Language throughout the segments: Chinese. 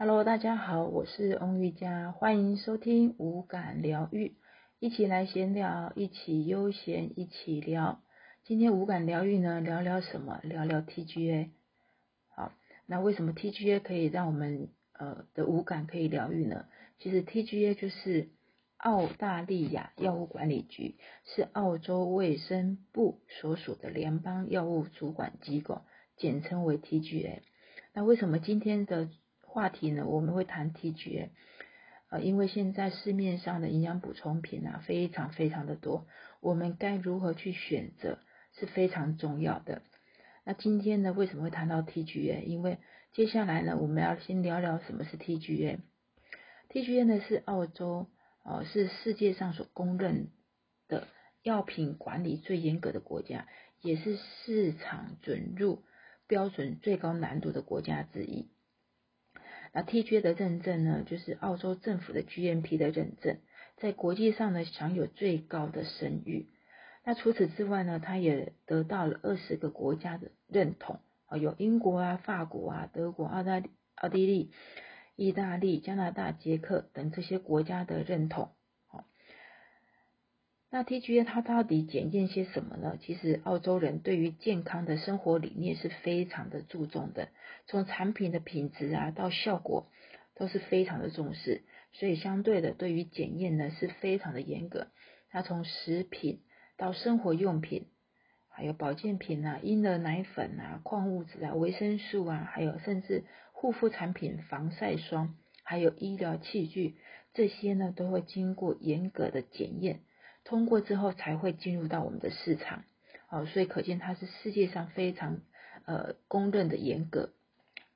Hello，大家好，我是翁玉佳，欢迎收听无感疗愈，一起来闲聊，一起悠闲，一起聊。今天无感疗愈呢，聊聊什么？聊聊 TGA。好，那为什么 TGA 可以让我们呃的无感可以疗愈呢？其实 TGA 就是澳大利亚药物管理局，是澳洲卫生部所属的联邦药物主管机构，简称为 TGA。那为什么今天的话题呢，我们会谈 TGA，呃，因为现在市面上的营养补充品啊，非常非常的多，我们该如何去选择是非常重要的。那今天呢，为什么会谈到 TGA？因为接下来呢，我们要先聊聊什么是 TGA。TGA 呢是澳洲，呃，是世界上所公认的药品管理最严格的国家，也是市场准入标准最高难度的国家之一。而 TGA 的认证呢，就是澳洲政府的 GMP 的认证，在国际上呢享有最高的声誉。那除此之外呢，它也得到了二十个国家的认同啊，有英国啊、法国啊、德国、澳大奥地利、意大利、加拿大、捷克等这些国家的认同。那 TGA 它到底检验些什么呢？其实澳洲人对于健康的生活理念是非常的注重的，从产品的品质啊到效果都是非常的重视，所以相对的对于检验呢是非常的严格。它从食品到生活用品，还有保健品啊、婴儿奶粉啊、矿物质啊、维生素啊，还有甚至护肤产品、防晒霜，还有医疗器具，这些呢都会经过严格的检验。通过之后才会进入到我们的市场，哦，所以可见它是世界上非常呃公认的严格，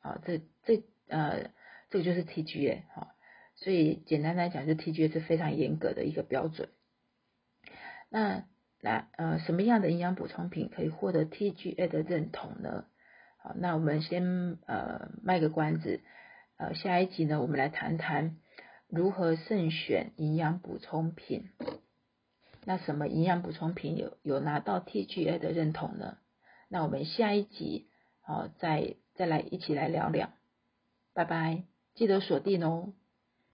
啊，这这呃这个就是 TGA 哈，所以简单来讲，就 TGA 是非常严格的一个标准。那那呃什么样的营养补充品可以获得 TGA 的认同呢？好，那我们先呃卖个关子，呃下一集呢我们来谈谈如何慎选营养补充品。那什么营养补充品有有拿到 TGA 的认同呢？那我们下一集哦再再来一起来聊聊，拜拜，记得锁定哦。